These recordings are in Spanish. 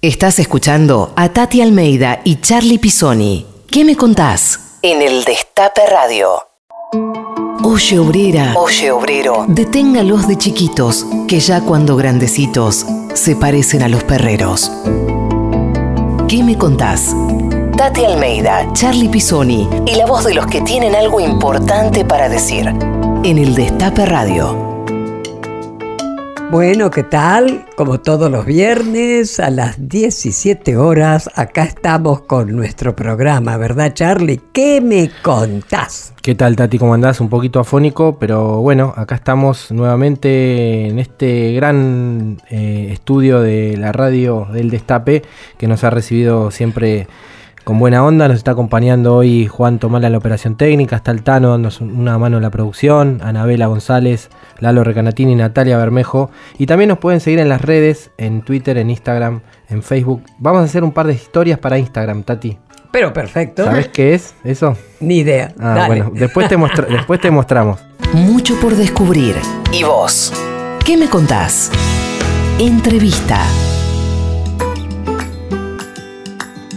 Estás escuchando a Tati Almeida y Charlie Pisoni. ¿Qué me contás? En el Destape Radio. Oye obrera, oye obrero, deténgalos de chiquitos, que ya cuando grandecitos se parecen a los perreros. ¿Qué me contás? Tati Almeida, Charlie Pisoni y la voz de los que tienen algo importante para decir. En el Destape Radio. Bueno, ¿qué tal? Como todos los viernes a las 17 horas, acá estamos con nuestro programa, ¿verdad Charlie? ¿Qué me contás? ¿Qué tal Tati? ¿Cómo andás? Un poquito afónico, pero bueno, acá estamos nuevamente en este gran eh, estudio de la radio del Destape que nos ha recibido siempre con buena onda. Nos está acompañando hoy Juan Tomala en la operación técnica, está el Tano dándonos una mano en la producción, Anabela González, Lalo Recanatini, Natalia Bermejo. Y también nos pueden seguir en las redes, en Twitter, en Instagram, en Facebook. Vamos a hacer un par de historias para Instagram, Tati. Pero perfecto. ¿Sabes qué es eso? Ni idea. Ah, bueno, después te, después te mostramos. Mucho por descubrir. ¿Y vos? ¿Qué me contás? Entrevista.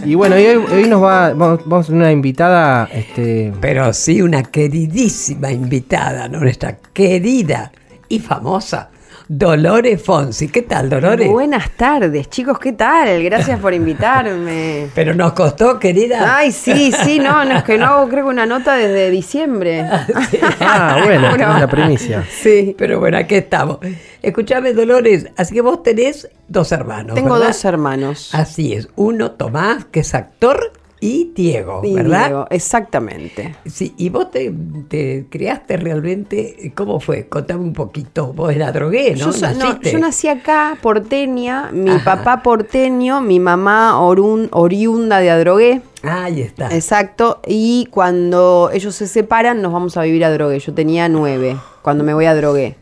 Y bueno, hoy, nos va, vamos, a una invitada. Este... Pero sí, una queridísima invitada, nuestra querida y famosa Dolores Fonsi. ¿Qué tal, Dolores? Buenas tardes, chicos, ¿qué tal? Gracias por invitarme. Pero nos costó, querida. Ay, sí, sí, no, no es que no hago, creo que una nota desde diciembre. ah, bueno, la primicia. Sí. Pero bueno, aquí estamos. Escúchame, Dolores, así que vos tenés dos hermanos. Tengo dos hermanos. Así es. Uno, Tomás, que es actor y Diego, ¿verdad? Diego, exactamente. Sí, y vos te, te, criaste realmente, ¿cómo fue? Contame un poquito. Vos eras drogué, ¿no? Yo, no, yo nací acá, porteña, mi papá porteño, mi mamá oriunda de Adrogué. Ahí está. Exacto, y cuando ellos se separan nos vamos a vivir a Drogué. Yo tenía nueve cuando me voy a Drogué.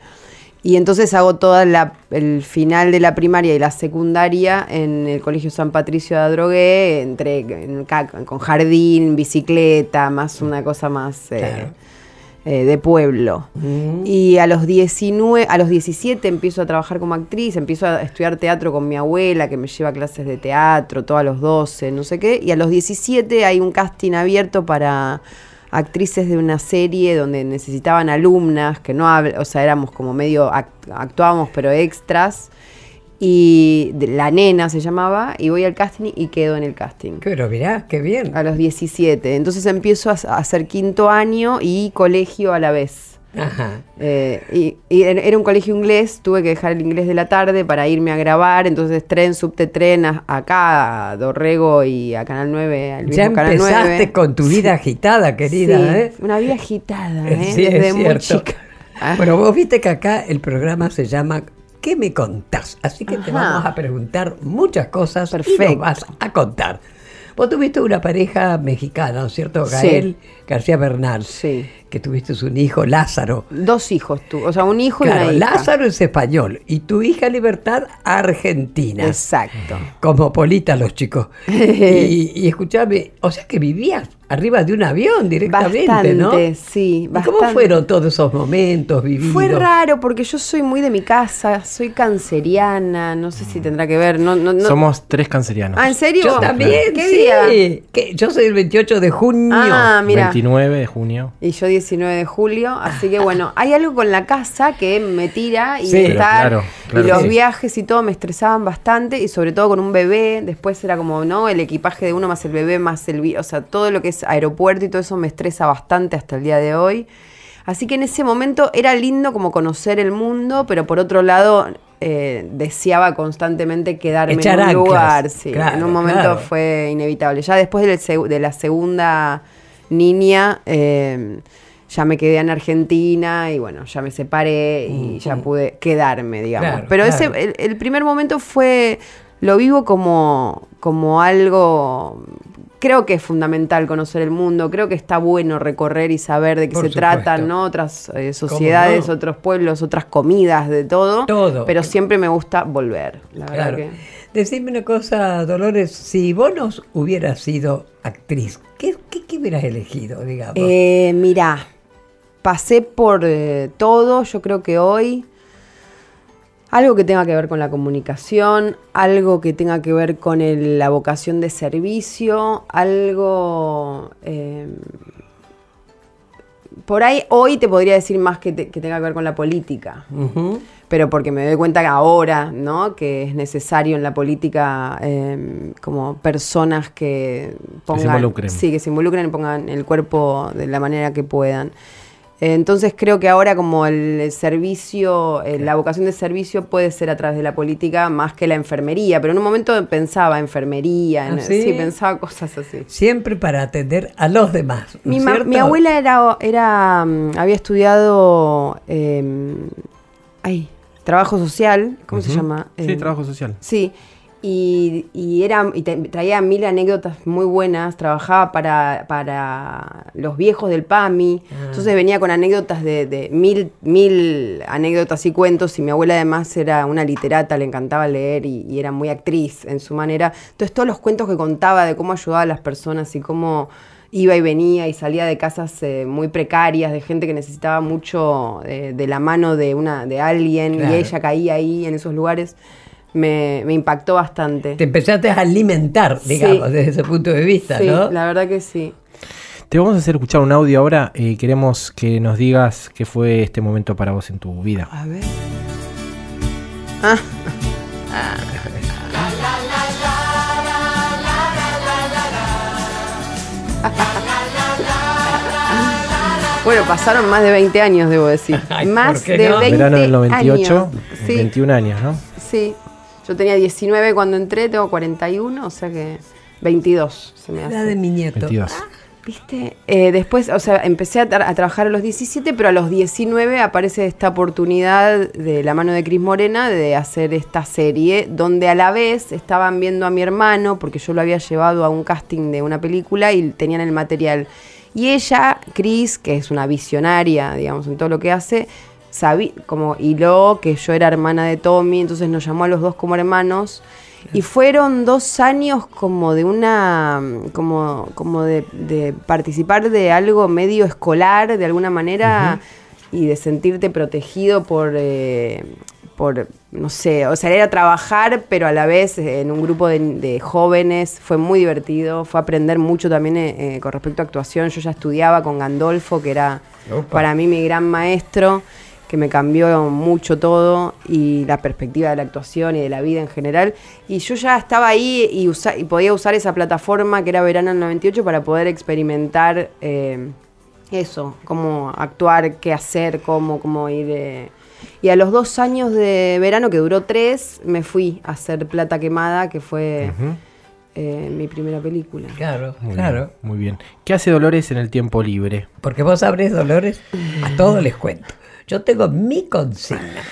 Y entonces hago todo el final de la primaria y la secundaria en el Colegio San Patricio de Adrogué, entre, con jardín, bicicleta, más una cosa más eh, eh, de pueblo. Mm. Y a los, 19, a los 17 empiezo a trabajar como actriz, empiezo a estudiar teatro con mi abuela, que me lleva clases de teatro, todo a los 12, no sé qué. Y a los 17 hay un casting abierto para actrices de una serie donde necesitaban alumnas, que no o sea, éramos como medio, actuábamos pero extras. Y la nena se llamaba, y voy al casting y quedo en el casting. Pero mirá, qué bien. A los 17. Entonces empiezo a hacer quinto año y colegio a la vez. Ajá. Eh, y, era un colegio inglés, tuve que dejar el inglés de la tarde para irme a grabar, entonces tren, subte tren acá a Dorrego y a Canal 9. Al ya empezaste con tu vida agitada, querida. ¿eh? Una vida agitada, ¿eh? desde muy chica. Bueno, vos viste que acá el programa se llama ¿Qué me contás? Así que te vamos a preguntar muchas cosas Perfecto. y nos vas a contar. Vos tuviste una pareja mexicana, ¿no es cierto? Gael García Bernal. Sí que tuviste un hijo, Lázaro. Dos hijos tú, o sea, un hijo y una hija. Lázaro es español y tu hija Libertad argentina. Exacto. Cosmopolita los chicos. y, y escúchame, o sea que vivías arriba de un avión directamente, bastante, Sí, bastante. ¿Cómo fueron todos esos momentos vividos? Fue raro porque yo soy muy de mi casa, soy canceriana, no sé si tendrá que ver. No, no, Somos tres cancerianos. Ah, ¿en serio? Yo también, ¿Qué día? Que yo soy el 28 de junio. Ah, mira. 29 de junio. Y yo 19 de julio, así que bueno, hay algo con la casa que me tira y estar y los viajes y todo me estresaban bastante y sobre todo con un bebé, después era como, ¿no? El equipaje de uno más el bebé más el, o sea, todo lo que es aeropuerto y todo eso me estresa bastante hasta el día de hoy. Así que en ese momento era lindo como conocer el mundo, pero por otro lado eh, deseaba constantemente quedarme en un lugar. Sí, en un momento fue inevitable. Ya después de la segunda niña, eh, ya me quedé en Argentina y bueno, ya me separé y ya pude quedarme, digamos. Pero ese, el, primer momento fue, lo vivo como, como algo, creo que es fundamental conocer el mundo, creo que está bueno recorrer y saber de qué se tratan, ¿no? Otras eh, sociedades, otros pueblos, otras comidas, de todo. Todo. Pero siempre me gusta volver, la verdad que... Decime una cosa, Dolores, si vos no hubieras sido actriz, ¿qué, qué, hubieras elegido, digamos? Eh, mirá, pasé por eh, todo, yo creo que hoy algo que tenga que ver con la comunicación, algo que tenga que ver con la vocación de servicio, algo... Eh, por ahí hoy te podría decir más que, tenga que ver con la política, pero porque me doy cuenta que ahora, ¿no? Que es necesario en la política em, como personas que pongan... Que se involucren. Sí, que se involucren y pongan el cuerpo de la manera que puedan. Entonces creo que ahora como el servicio, eh, la vocación de servicio puede ser a través de la política más que la enfermería, pero en un momento pensaba enfermería, ¿Ah, sí? pensaba cosas así. Siempre para atender a los demás. mi, abuela era, era, mm, había estudiado, eh, trabajo social, ¿cómo se llama? Sí, trabajo social. Sí. Y, era, y traía mil anécdotas muy buenas, trabajaba para, para los viejos del PAMI, ah. entonces venía con anécdotas de, mil, mil anécdotas y cuentos, y mi abuela además era una literata, le encantaba leer y, era muy actriz en su manera. Entonces todos los cuentos que contaba de cómo ayudaba a las personas y cómo iba y venía y salía de casas eh, muy precarias, de gente que necesitaba mucho eh, de la mano de, una, de alguien, y ella caía ahí en esos lugares me, impactó bastante. Te empezaste a alimentar, digamos, desde ese punto de vista, sí, ¿no? La verdad que sí. Te vamos a hacer escuchar un audio ahora y queremos que nos digas qué fue este momento para vos en tu vida. A ver. Ah. Bueno, pasaron más de 20 años, debo decir. más de 20 Verano del 98, 21 años, ¿no? Sí. Yo tenía 19 cuando entré, tengo 41, o sea que 22 se me hace. La de mi nieto. 22. Ah, ¿Viste? Eh, después, o sea, empecé a, trabajar a los 17, pero a los 19 aparece esta oportunidad de la mano de Cris Morena de hacer esta serie, donde a la vez estaban viendo a mi hermano, porque yo lo había llevado a un casting de una película y tenían el material. Y ella, Cris, que es una visionaria, digamos, en todo lo que hace, sabí, como hiló que yo era hermana de Tommy, entonces nos llamó a los dos como hermanos. Y fueron dos años como de una, como, como de, participar de algo medio escolar, de alguna manera, y de sentirte protegido por, eh, por, no sé, o sea, era trabajar, pero a la vez en un grupo de, jóvenes, fue muy divertido, fue aprender mucho también eh, eh, con respecto a actuación. Yo ya estudiaba con Gandolfo, que era para mí mi gran maestro que me cambió mucho todo y la perspectiva de la actuación y de la vida en general. Y yo ya estaba ahí y, y podía usar esa plataforma que era Verano del 98 para poder experimentar eh, eso, cómo actuar, qué hacer, cómo, cómo ir. Eh. Y a los dos años de verano, que duró tres, me fui a hacer Plata Quemada, que fue... Eh, mi primera película. Claro, muy claro. Bien, muy bien. ¿Qué hace Dolores en el tiempo libre? Porque vos sabés, Dolores, a todos les cuento. Yo tengo mi consigna.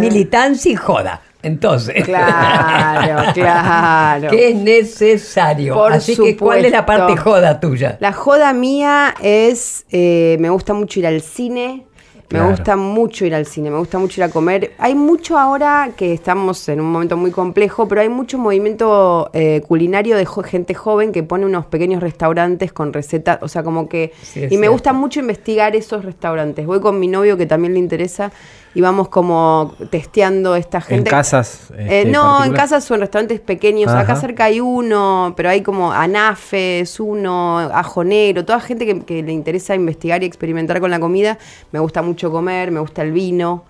Militancia y joda. Entonces. Claro, claro. Que es necesario. Así que, ¿cuál es la parte joda tuya? La joda mía es. Eh, me gusta mucho ir al cine. Me gusta mucho ir al cine, me gusta mucho ir a comer. Hay mucho ahora que estamos en un momento muy complejo, pero hay mucho movimiento eh, culinario de gente joven que pone unos pequeños restaurantes con recetas, o sea, como que... y me gusta mucho investigar esos restaurantes. Voy con mi novio que también le interesa y vamos como testeando esta gente. ¿En casas? Eh, este, no, en casas o en restaurantes pequeños. Acá cerca hay uno, pero hay como Anafes, uno, Ajonero, toda gente que, le interesa investigar y experimentar con la comida. Me gusta mucho comer, me gusta el vino.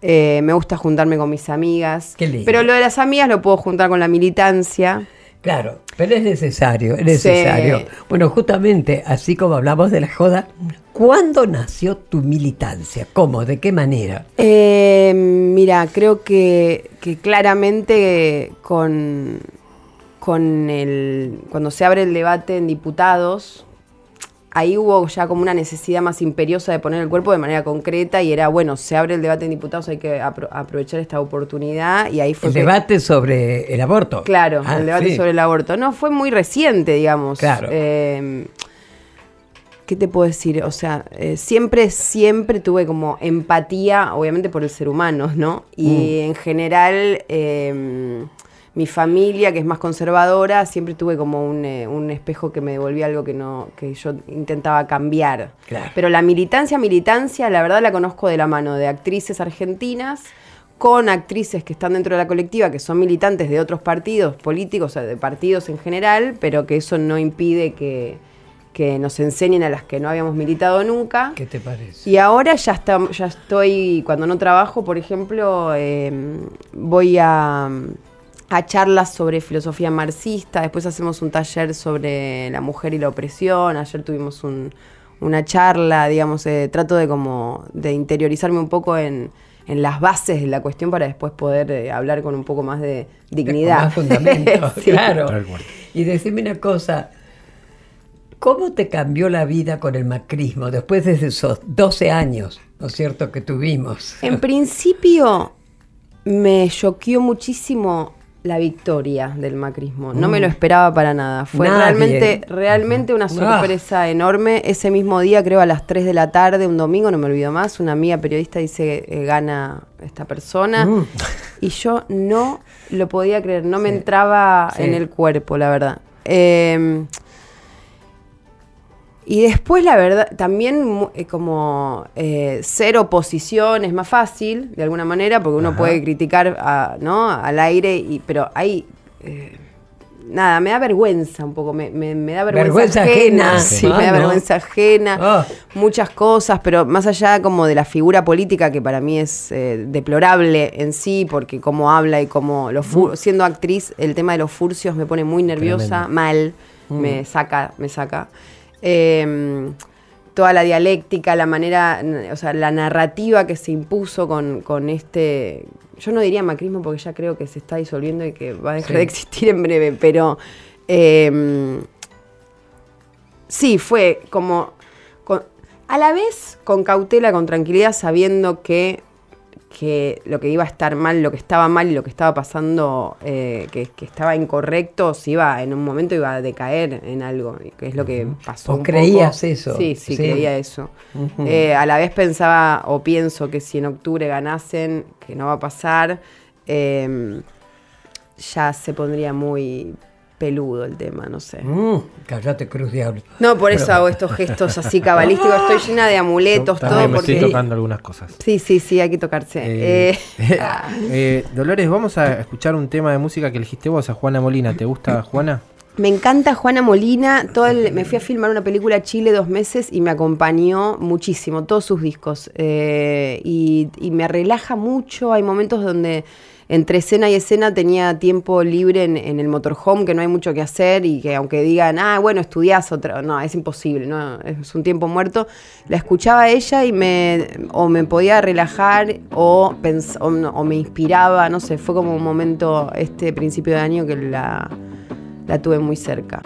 Eh, me gusta juntarme con mis amigas. Pero lo de las amigas lo puedo juntar con la militancia. Claro, pero es necesario, es necesario. Bueno, justamente, así como hablamos de la joda, ¿cuándo nació tu militancia? ¿Cómo? ¿De qué manera? Eh, mira, creo que, que claramente con, con el, cuando se abre el debate en diputados, ahí hubo ya como una necesidad más imperiosa de poner el cuerpo de manera concreta y era, bueno, se abre el debate en diputados, hay que aprovechar esta oportunidad y ahí fue... El debate sobre el aborto. Claro, ah, el debate sobre el aborto. No, fue muy reciente, digamos. Claro. Eh, ¿Qué te puedo decir? O sea, eh, siempre, siempre tuve como empatía, obviamente por el ser humano, ¿no? Y mm. en general... Eh, mi familia, que es más conservadora, siempre tuve como un, eh, un, espejo que me devolvía algo que no que yo intentaba cambiar. Pero la militancia, militancia, la verdad la conozco de la mano de actrices argentinas con actrices que están dentro de la colectiva, que son militantes de otros partidos políticos, o sea, de partidos en general, pero que eso no impide que, nos enseñen a las que no habíamos militado nunca. ¿Qué te parece? Y ahora ya, está, ya estoy, cuando no trabajo, por ejemplo, em, voy a, a charlas sobre filosofía marxista, después hacemos un taller sobre la mujer y la opresión, ayer tuvimos una charla, digamos, eh, trato de como de interiorizarme un poco en en las bases de la cuestión para después poder eh, hablar con un poco más de dignidad. más fundamento, claro. Y decime una cosa, ¿cómo te cambió la vida con el macrismo después de esos 12 años, ¿no es cierto?, que tuvimos. En principio me choqueó muchísimo la victoria del macrismo. No me lo mm. esperaba para nada. Fue realmente, realmente una sorpresa enorme. Ese mismo día, creo a las 3 de la tarde, un domingo, no me olvido más, una amiga periodista dice, eh, gana esta persona. Mm. Y yo no lo podía creer, no me entraba en el cuerpo, la verdad. Eh, y después, la verdad, también eh, como eh, ser oposición es más fácil, de alguna manera, porque uno puede criticar a, ¿no? al aire, y, pero hay... Eh, nada, me da vergüenza un poco, me, da vergüenza, ajena. Sí, me da vergüenza ajena, ah. muchas cosas, pero más allá como de la figura política que para mí es deplorable en sí, porque cómo habla y cómo lo mm. siendo actriz, el tema de los furcios me pone muy nerviosa, mal, me mm. saca, me saca. Em, toda la dialéctica, la manera, o sea, la narrativa que se impuso con, este, yo no diría macrismo porque ya creo que se está disolviendo y que va a dejar de existir en breve, pero em, sí, fue como, a la vez con cautela, con tranquilidad, sabiendo que que lo que iba a estar mal, lo que estaba mal y lo que estaba pasando, eh, que, estaba incorrecto, si iba en un momento iba a decaer en algo, que es lo que pasó. ¿Vos creías eso? Sí, sí, creía eso. Eh, a la vez pensaba o pienso que si en octubre ganasen, que no va a pasar, eh, ya se pondría muy peludo el tema, no sé. Mm, callate, Cruz Diablo. No, por eso hago estos gestos así cabalísticos. Estoy llena de amuletos, todo. Me estoy tocando algunas cosas. Sí, sí, sí, hay que tocarse. Eh, eh, eh, Dolores, vamos a escuchar un tema de música que elegiste vos, a Juana Molina. ¿Te gusta, Juana? Me encanta Juana Molina. Todo me fui a filmar una película a Chile dos meses y me acompañó muchísimo, todos sus discos. y me relaja mucho. Hay momentos donde entre escena y escena tenía tiempo libre en, el motorhome, que no hay mucho que hacer y que aunque digan, ah, bueno, estudias otra, no, es imposible, no, es un tiempo muerto. La escuchaba ella y me, o me podía relajar o, o, me inspiraba, no sé, fue como un momento este principio de año que la, la tuve muy cerca.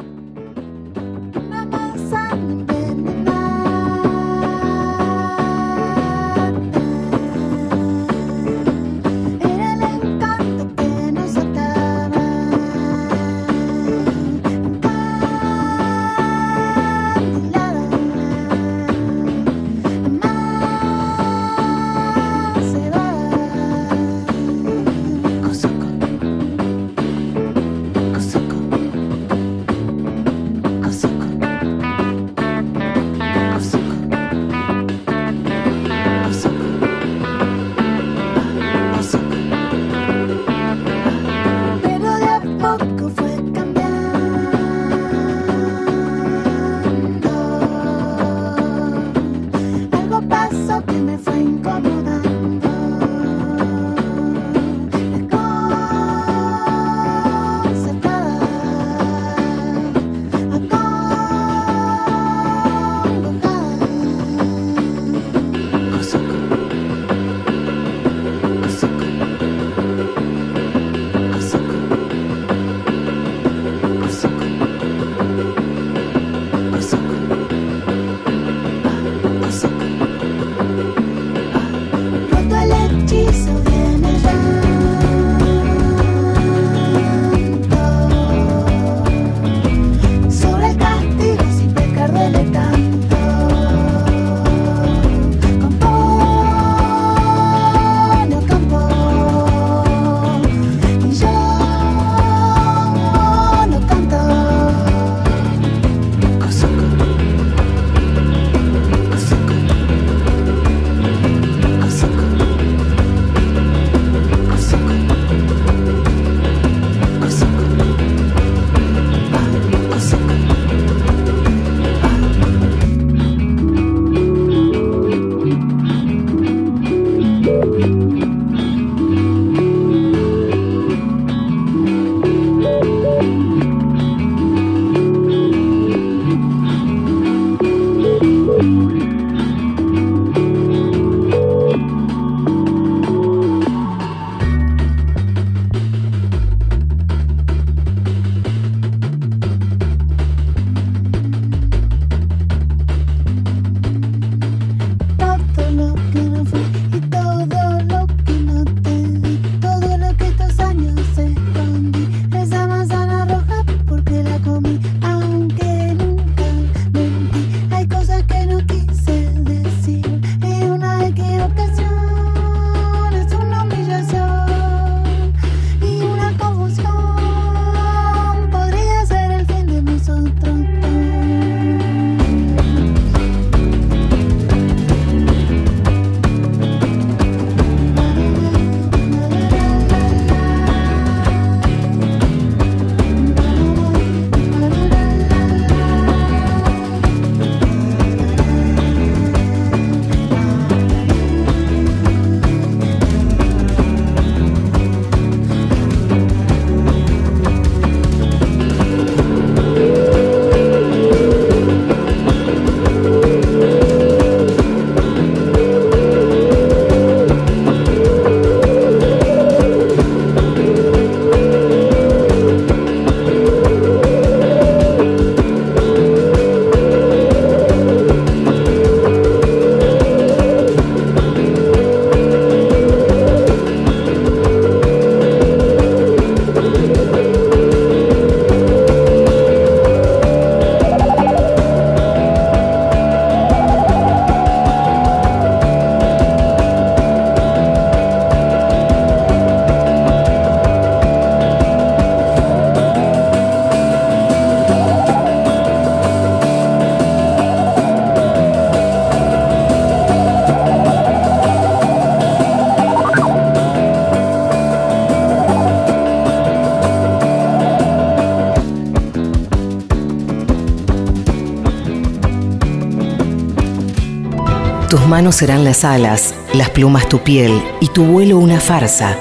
Manos serán las alas, las plumas tu piel y tu vuelo una farsa.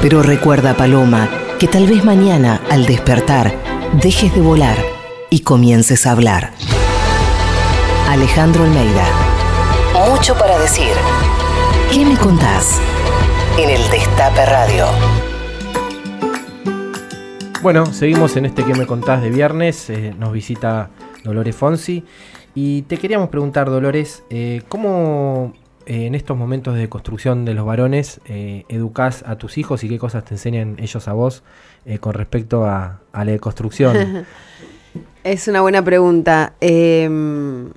Pero recuerda, Paloma, que tal vez mañana, al despertar, dejes de volar y comiences a hablar. Alejandro Almeida. Mucho para decir. ¿Qué me contás? En el Destape Radio. Bueno, seguimos en este que me contás de viernes. Eh, nos visita Dolores Fonsi. Y te queríamos preguntar, Dolores, eh, ¿cómo eh, en estos momentos de construcción de los varones educás a tus hijos y qué cosas te enseñan ellos a vos con respecto a, a la construcción? es una buena pregunta. Em,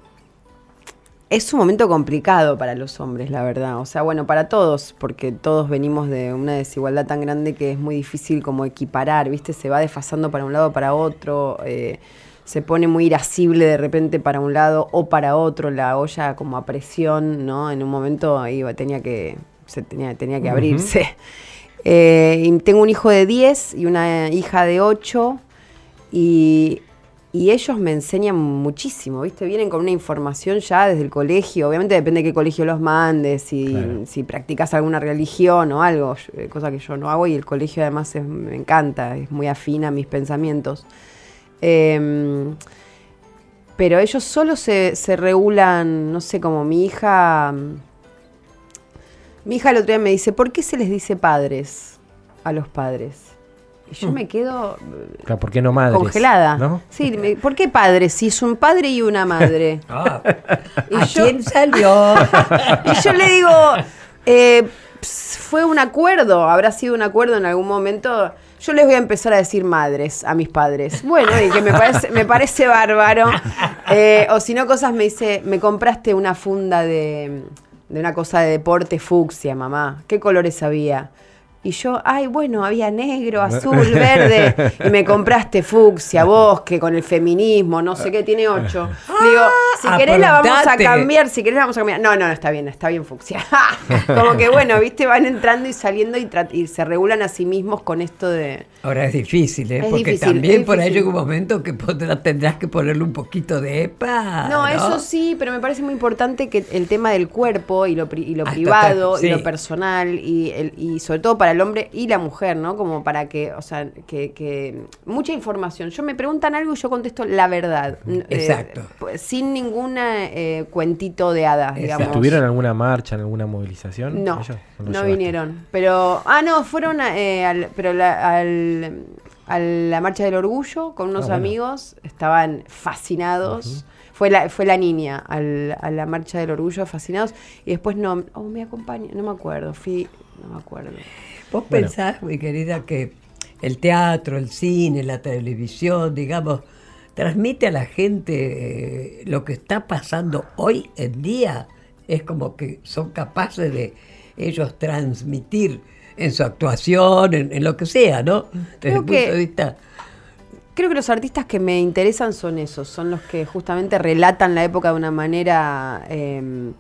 es un momento complicado para los hombres, la verdad. O sea, bueno, para todos, porque todos venimos de una desigualdad tan grande que es muy difícil como equiparar, ¿viste? Se va desfasando para un lado para otro, eh, se pone muy irascible de repente para un lado o para otro, la olla como a presión, ¿no? En un momento iba, tenía que, se tenía, tenía que abrirse. Eh, y tengo un hijo de 10 y una hija de 8 y y ellos me enseñan muchísimo, ¿viste? Vienen con una información ya desde el colegio, obviamente depende de qué colegio los mandes, si, si practicas alguna religión o algo, eh, cosa que yo no hago y el colegio además me encanta, es muy afín a mis pensamientos. Em, pero ellos solo se, se regulan, no sé, como mi hija... Mi hija el otro día me dice, ¿por qué se les dice padres a los padres? Y yo mm. me quedo ¿por qué no madres? congelada. Sí, ¿por qué padres? Si es un padre y una madre. Ah, y ¿A quién salió? y yo le digo, eh, fue un acuerdo, habrá sido un acuerdo en algún momento. Yo les voy a empezar a decir madres a mis padres. Bueno, y que me parece, me parece bárbaro. Eh, o si no, cosas me dice, me compraste una funda de, de una cosa de deporte fucsia, mamá. ¿Qué colores había? Y yo, ay, bueno, había negro, azul, verde. Y me compraste fucsia, bosque, con el feminismo, no sé qué, tiene ocho. Digo, si querés la vamos a cambiar, si querés la vamos a cambiar. No, no, está bien, está bien fucsia. Como que bueno, viste, van entrando y saliendo y, se regulan a sí mismos con esto de... Ahora es difícil, ¿eh? Porque también por ahí llega un momento que tendrás que ponerle un poquito de EPA. No, eso sí, pero me parece muy importante que el tema del cuerpo y lo, y lo ah, privado y lo personal y, el, y sobre todo para el hombre y la mujer, ¿no? Como para que, o sea, que, mucha información. Yo me preguntan algo y yo contesto la verdad. Eh, Exacto. Sin ningún eh, cuentito de hadas, digamos. ¿Estuvieron en alguna marcha, en alguna movilización? No, no, vinieron. Pero, ah, no, fueron eh, al, pero al, a la marcha del orgullo con unos ah, amigos, estaban fascinados. Fue la, fue la niña al, a la marcha del orgullo, fascinados. Y después no, oh, me acompaña, no me acuerdo, fui, no me acuerdo. ¿Vos pensás, mi querida, que el teatro, el cine, la televisión, digamos, transmite a la gente eh, lo que está pasando hoy en día? Es como que son capaces de ellos transmitir en su actuación, en, lo que sea, ¿no? Desde el punto de vista creo que los artistas que me interesan son esos, son los que justamente relatan la época de una manera em,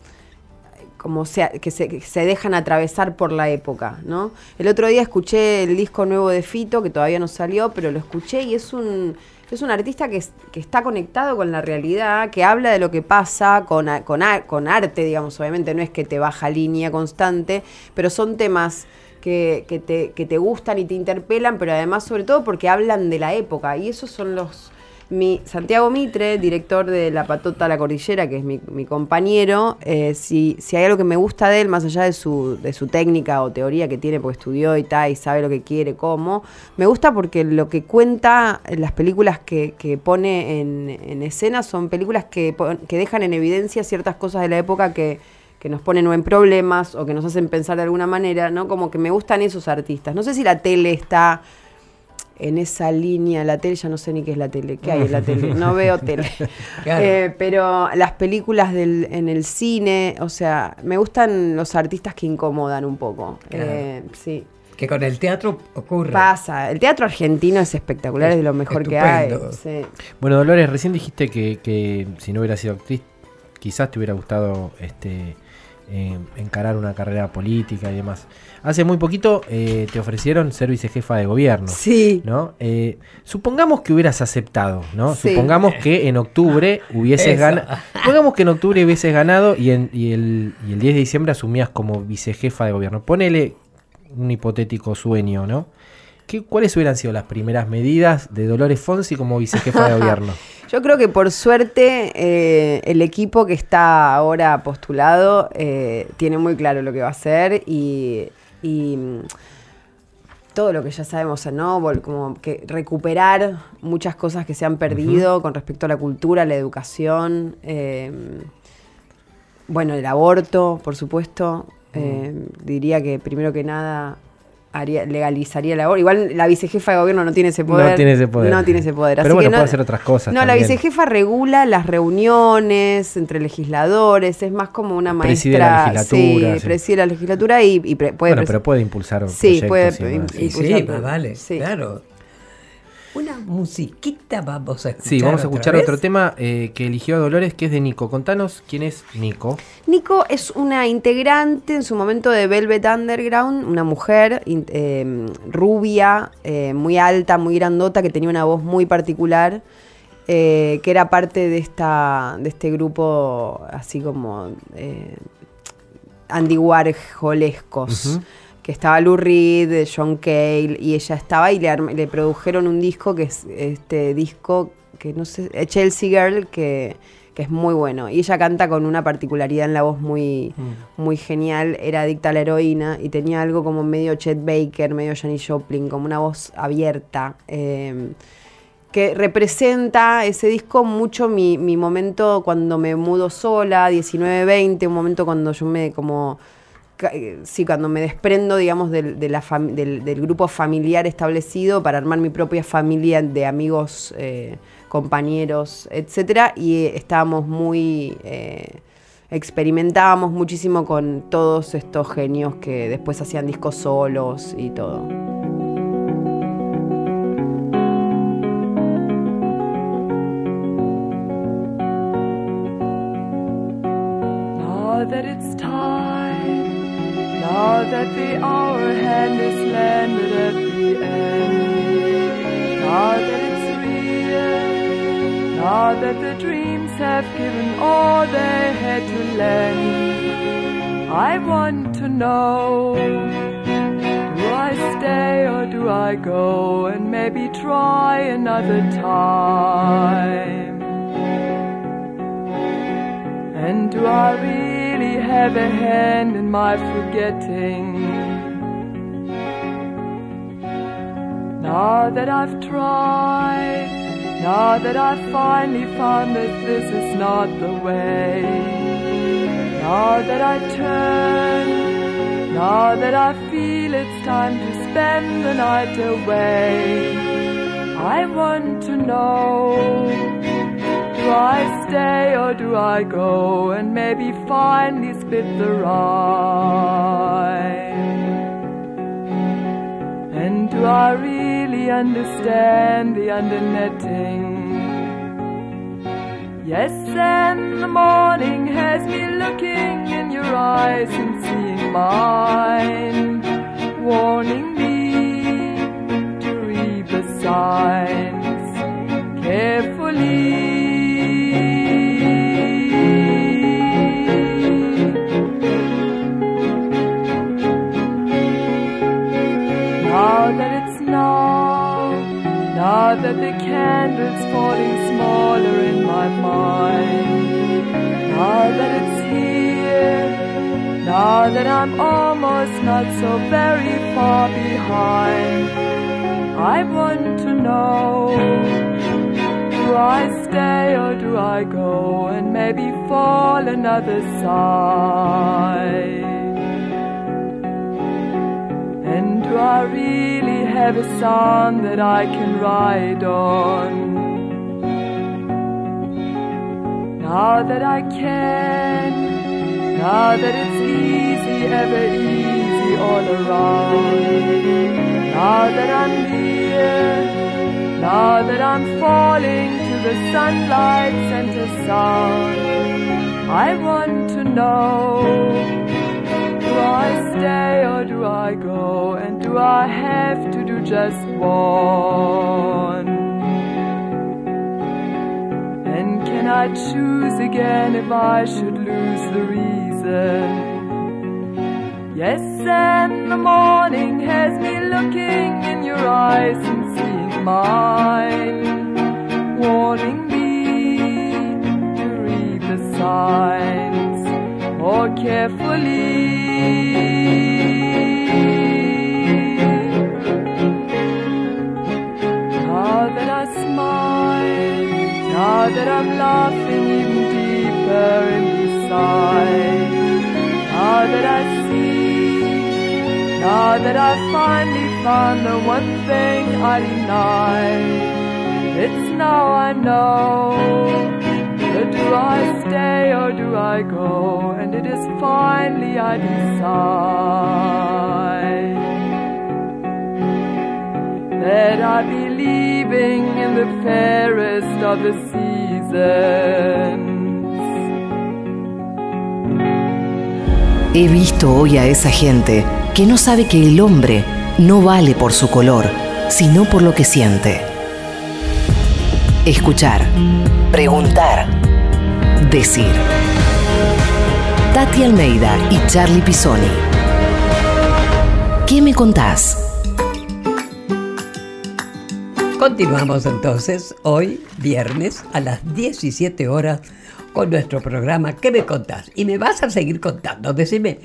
como sea, que se, se, dejan atravesar por la época, ¿no? El otro día escuché el disco nuevo de Fito, que todavía no salió, pero lo escuché y es un, es un artista que, que está conectado con la realidad, que habla de lo que pasa con, con, con arte, digamos, obviamente no es que te baja línea constante, pero son temas que, que, te, que te gustan y te interpelan, pero además sobre todo porque hablan de la época y esos son los mi, Santiago Mitre, director de La Patota La Cordillera, que es mi, compañero, eh, si, si, hay algo que me gusta de él, más allá de su, de su técnica o teoría que tiene, porque estudió y tal, y sabe lo que quiere, cómo, me gusta porque lo que cuenta, las películas que, que pone en, en, escena son películas que, que dejan en evidencia ciertas cosas de la época que, que nos ponen en problemas o que nos hacen pensar de alguna manera, ¿no? Como que me gustan esos artistas. No sé si la tele está en esa línea, la tele, ya no sé ni qué es la tele, ¿qué hay en la tele? No veo tele. Eh, pero las películas del, en el cine, o sea, me gustan los artistas que incomodan un poco. Eh, sí. Que con el teatro ocurre. Pasa. El teatro argentino es espectacular, es, de lo mejor que hay. Bueno, Dolores, recién dijiste que, que si no hubiera sido actriz, quizás te hubiera gustado este eh, encarar una carrera política y demás. Hace muy poquito eh, te ofrecieron ser vicejefa de gobierno. Sí. ¿no? Eh, supongamos que hubieras aceptado, ¿no? Supongamos que en octubre hubieses ganado. Supongamos que en octubre hubieses ganado y, en, y, el, y el 10 de diciembre asumías como vicejefa de gobierno. Ponele un hipotético sueño, ¿no? ¿Qué, ¿Cuáles hubieran sido las primeras medidas de Dolores Fonsi como vicejefa de gobierno? Yo creo que por suerte eh, el equipo que está ahora postulado eh, tiene muy claro lo que va a hacer y, mm, todo lo que ya sabemos, ¿no? Como que recuperar muchas cosas que se han perdido con respecto a la cultura, la educación, eh, bueno, el aborto, por supuesto. diría que primero que nada legalizaría la Igual la vicejefa de gobierno no tiene ese poder. No tiene ese poder. No tiene ese poder. Pero bueno, puede hacer otras cosas. No, la vicejefa regula las reuniones entre legisladores, es más como una maestra. Preside la legislatura. Sí, preside la legislatura y, puede. Bueno, pero puede impulsar Sí, puede impulsar. Sí, vale. Sí. Claro. Una musiquita vamos a escuchar. Sí, vamos a escuchar otro tema eh, que eligió Dolores, que es de Nico. Contanos quién es Nico. Nico es una integrante en su momento de Velvet Underground, una mujer em, rubia, eh, muy alta, muy grandota, que tenía una voz muy particular. Eh, que era parte de esta de este grupo así como Andy Warholescos que estaba Lou Reed, John Cale, y ella estaba y le, produjeron un disco que es este disco que no sé, eh, Chelsea Girl, que, es muy bueno. Y ella canta con una particularidad en la voz muy, mm. muy genial, era adicta a la heroína y tenía algo como medio Chet Baker, medio Janis Joplin, como una voz abierta. Em, que representa ese disco mucho mi, mi momento cuando me mudo sola, 19-20, un momento cuando yo me como sí, cuando me desprendo, digamos, del, del, grupo familiar establecido para armar mi propia familia de amigos, eh, compañeros, etcétera, y eh, estábamos muy. experimentábamos muchísimo con todos estos genios que después hacían discos solos y todo. That the hour hand is landed at the end. Now that it's real. Now that the dreams have given all they had to lend. I want to know. Do I stay or do I go and maybe try another time? And do I really have a hand in my forgetting? Now that I've tried, now that I've finally found that this is not the way, now that I turn, now that I feel it's time to spend the night away, I want to know do I stay or do I go and maybe finally split the rhyme? And do I really understand the undernetting? Yes, and the morning has me looking in your eyes and seeing mine, warning me to read the signs carefully. That the candle's falling smaller in my mind. Now that it's here. Now that I'm almost not so very far behind. I want to know. Do I stay or do I go and maybe fall another side? And do I really have a song that I can ride on. Now that I can, now that it's easy, ever easy all around. Now that I'm near, now that I'm falling to the sunlight center sound. I want to know know. Do I stay or do I go? And do I have to do just one? And can I choose again if I should lose the reason? Yes, and the morning has me looking in your eyes and seeing mine, warning me to read the signs more carefully. That I've finally found the one thing I denied, it's now I know. But do I stay or do I go? And it is finally I decide that I be leaving in the fairest of the seasons. He visto hoy a esa gente que no sabe que el hombre no vale por su color, sino por lo que siente. Escuchar, preguntar, decir. Tati Almeida y Charlie Pisoni. ¿Qué me contás? Continuamos entonces hoy, viernes, a las 17 horas con nuestro programa ¿Qué me contás? Y me vas a seguir contando. Decime,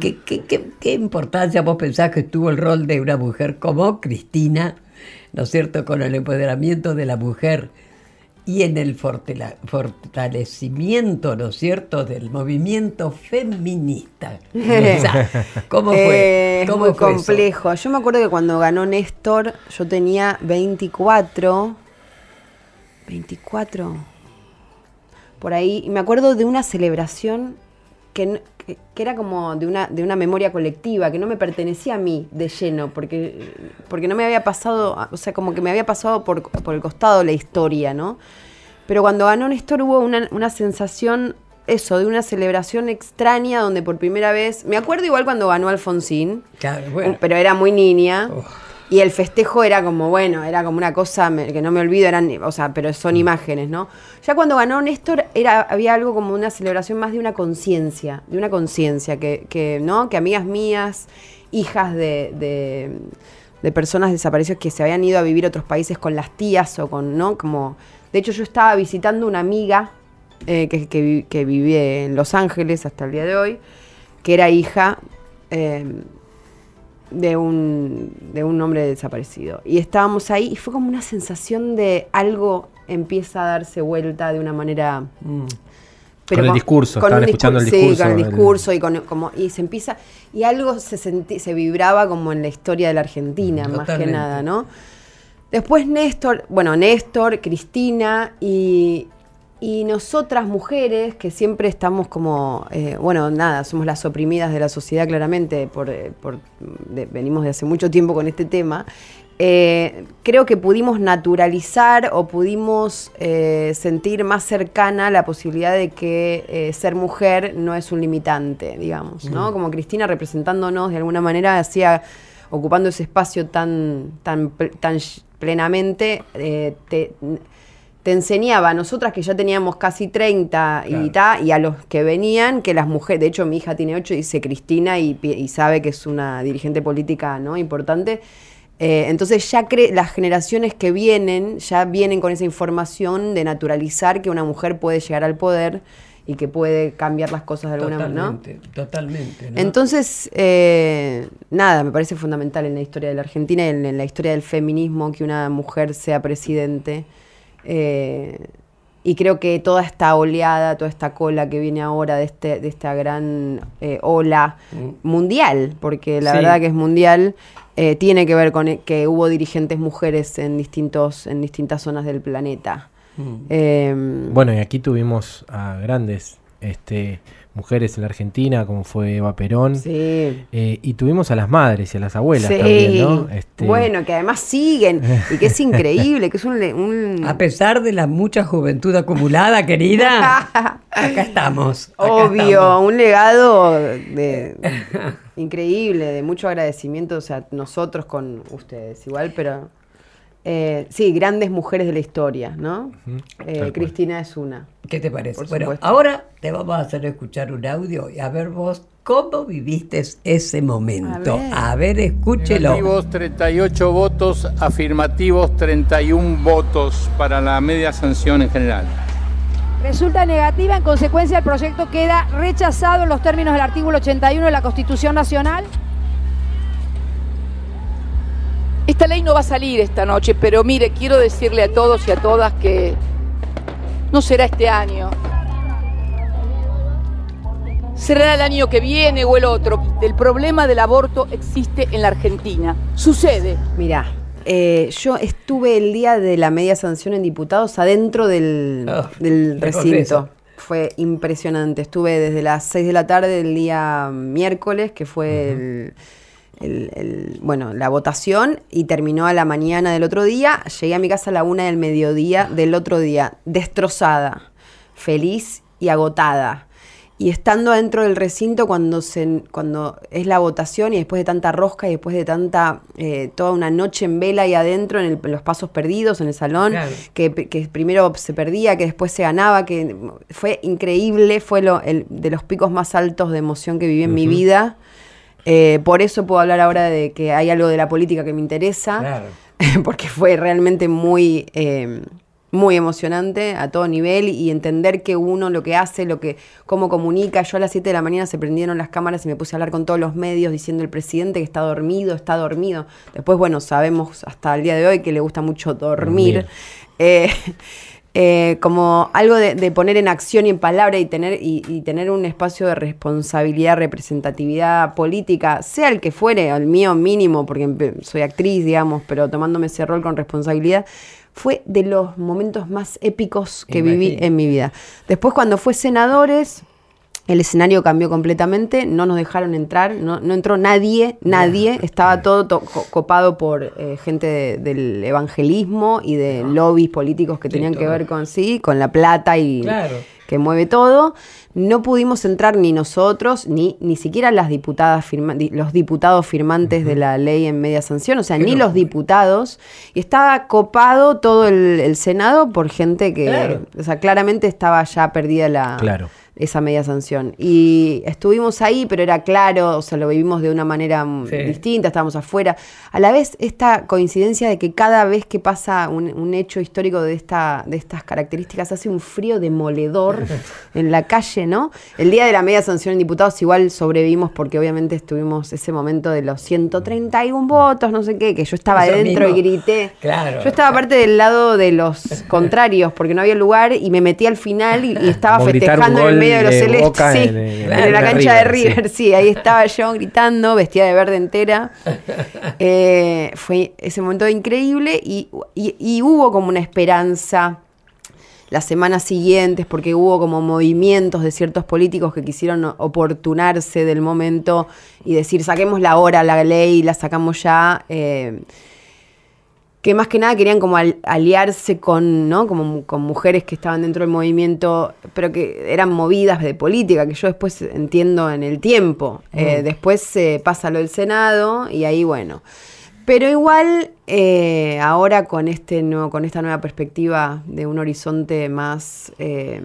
¿qué, qué, importancia vos pensás que tuvo el rol de una mujer como Cristina, ¿no es cierto?, con el empoderamiento de la mujer y en el fortalecimiento, ¿no es cierto?, del movimiento feminista. ¿Cómo fue? Eh, ¿Cómo muy complejo. Yo me acuerdo que cuando ganó Néstor, yo tenía 24. 24 por ahí. Y me acuerdo de una celebración que, era como de una, de una memoria colectiva, que no me pertenecía a mí de lleno, porque, porque no me había pasado, o sea, como que me había pasado por, el costado la historia, ¿no? Pero cuando ganó Néstor hubo una, sensación, eso, de una celebración extraña donde por primera vez, me acuerdo igual cuando ganó Alfonsín, pero era muy niña. Y el festejo era como, bueno, era como una cosa que no me olvido, eran, o sea, pero son mm. imágenes, ¿no? Ya cuando ganó Néstor era, había algo como una celebración más de una conciencia, de una conciencia, que, que, ¿no? Que amigas mías, hijas de, de, personas desaparecidas que se habían ido a vivir a otros países con las tías o con, ¿no? Como, de hecho yo estaba visitando una amiga eh, que, que, que vive en Los Ángeles hasta el día de hoy, que era hija... Eh, de un, de un hombre desaparecido. Y estábamos ahí y fue como una sensación de algo empieza a darse vuelta de una manera... Mm. con el discurso, estaban escuchando el discurso. Sí, con el discurso y, con, como, y se empieza... Y algo se, se vibraba como en la historia de la Argentina, más que nada, ¿no? Después Néstor, bueno, Néstor, Cristina y, y nosotras mujeres, que siempre estamos como, eh, bueno, nada, somos las oprimidas de la sociedad claramente, por, eh, venimos de hace mucho tiempo con este tema, eh, creo que pudimos naturalizar o pudimos sentir más cercana la posibilidad de que ser mujer no es un limitante, digamos, ¿no? Mm. Como Cristina representándonos de alguna manera, hacía, ocupando ese espacio tan, tan, tan plenamente, te te enseñaba a nosotras que ya teníamos casi 30 y, ta, y a los que venían, que las mujeres, de hecho mi hija tiene 8 y dice Cristina y, sabe que es una dirigente política ¿no? importante. Eh, entonces ya las generaciones que vienen ya vienen con esa información de naturalizar que una mujer puede llegar al poder y que puede cambiar las cosas de alguna manera. Totalmente, totalmente. Entonces, eh, nada, me parece fundamental en la historia de la Argentina en la historia del feminismo que una mujer sea presidente. Eh, y creo que toda esta oleada, toda esta cola que viene ahora de, este, de esta gran eh, ola mm. mundial, porque la verdad que es mundial, eh, tiene que ver con e, que hubo dirigentes mujeres en, distintos, en distintas zonas del planeta. Mm. Bueno, y aquí tuvimos a grandes este, mujeres en la Argentina, como fue Eva Perón. Sí. Eh, y tuvimos a las madres y a las abuelas también, ¿no? Este... Bueno, que además siguen y que es increíble, que es un, A pesar de la mucha juventud acumulada, querida, acá estamos. Obvio, un legado de, increíble, de mucho agradecimiento, o sea, nosotros con ustedes igual, pero... Eh, sí, grandes mujeres de la historia, ¿no? Eh, Cristina es una. ¿Qué te parece? bueno, ahora te vamos a hacer escuchar un audio y a ver vos cómo viviste ese momento. A ver, escúchelo. Negativos 38 votos, afirmativos 31 votos para la media sanción en general. Resulta negativa, en consecuencia el proyecto queda rechazado en los términos del artículo 81 de la Constitución Nacional. Esta ley no va a salir esta noche, pero mire, quiero decirle a todos y a todas que no será este año. Será el año que viene o el otro. El problema del aborto existe en la Argentina. Sucede. Mira, eh, yo estuve el día de la media sanción en diputados adentro del, ah, recinto. Fue impresionante. Estuve desde las 6 de la tarde del día miércoles, que fue el el, bueno, la votación y terminó a la mañana del otro día. Llegué a mi casa a la una del mediodía del otro día, destrozada, feliz y agotada. Y estando adentro del recinto cuando, se, cuando es la votación y después de tanta rosca y después de tanta, eh, toda una noche en vela y adentro en, los pasos perdidos en el salón, que, primero se perdía, que después se ganaba, que fue increíble, fue lo, el, de los picos más altos de emoción que viví en mi vida. Eh, por eso puedo hablar ahora de que hay algo de la política que me interesa, porque fue realmente muy, eh, muy emocionante a todo nivel y entender que uno lo que hace, lo que, cómo comunica. Yo a las 7 de la mañana se prendieron las cámaras y me puse a hablar con todos los medios diciendo el presidente que está dormido, está dormido. Después, bueno, sabemos hasta el día de hoy que le gusta mucho dormir. Eh, eh, como algo de, poner en acción y en palabra y tener, y, tener un espacio de responsabilidad, representatividad política, sea el que fuere, el mío mínimo, porque soy actriz, digamos, pero tomándome ese rol con responsabilidad, fue de los momentos más épicos que viví en mi vida. Después cuando fue senadores, el escenario cambió completamente, no nos dejaron entrar, no, entró nadie, nadie, estaba todo copado por eh, gente del evangelismo y de lobbies políticos que tenían que ver con sí, con la plata y que mueve todo. No pudimos entrar ni nosotros, ni, ni siquiera las diputadas los diputados firmantes de la ley en media sanción, o sea, ni los diputados. Y estaba copado todo el, Senado por gente que, o sea, claramente estaba ya perdida la... Claro esa media sanción. Y estuvimos ahí, pero era claro, o sea, lo vivimos de una manera mm, distinta, estábamos afuera. A la vez, esta coincidencia de que cada vez que pasa un, hecho histórico de, esta, de estas características hace un frío demoledor en la calle, ¿no? El día de la media sanción en diputados igual sobrevivimos porque obviamente estuvimos ese momento de los 131 votos, no sé qué, que yo estaba adentro y grité. Claro. Yo estaba parte del lado de los contrarios porque no había lugar y me metí al final y, estaba festejando en el medio de los celestes, sí, en, la cancha de River, sí. ahí estaba yo gritando, vestida de verde entera. Eh, fue ese momento increíble y, hubo como una esperanza las semanas siguientes, porque hubo como movimientos de ciertos políticos que quisieron oportunarse del momento y decir, saquemos la hora, la ley, la sacamos ya. Eh, que más que nada querían como aliarse con, ¿no? Como con mujeres que estaban dentro del movimiento, pero que eran movidas de política, que yo después entiendo en el tiempo. Eh, mm. después se pasa lo del Senado y ahí bueno. Pero igual eh, ahora con este nuevo, con esta nueva perspectiva de un horizonte más eh,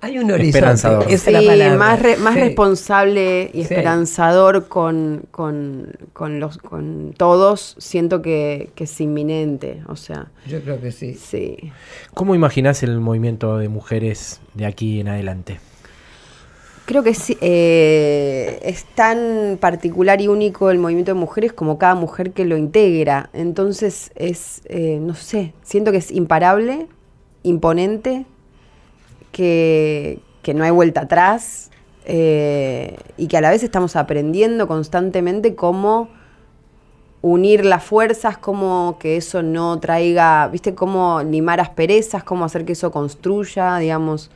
hay un horizonte. sí, más, más responsable y esperanzador con, con, los, con todos, siento que, es inminente. O sea. Yo creo que sí. Sí. ¿Cómo imaginás el movimiento de mujeres de aquí en adelante? Creo que sí, eh, es tan particular y único el movimiento de mujeres como cada mujer que lo integra. Entonces es, eh, no sé, siento que es imparable, imponente, que, no hay vuelta atrás eh, y que a la vez estamos aprendiendo constantemente cómo unir las fuerzas, cómo que eso no traiga, viste, cómo limar asperezas, cómo hacer que eso construya, digamos.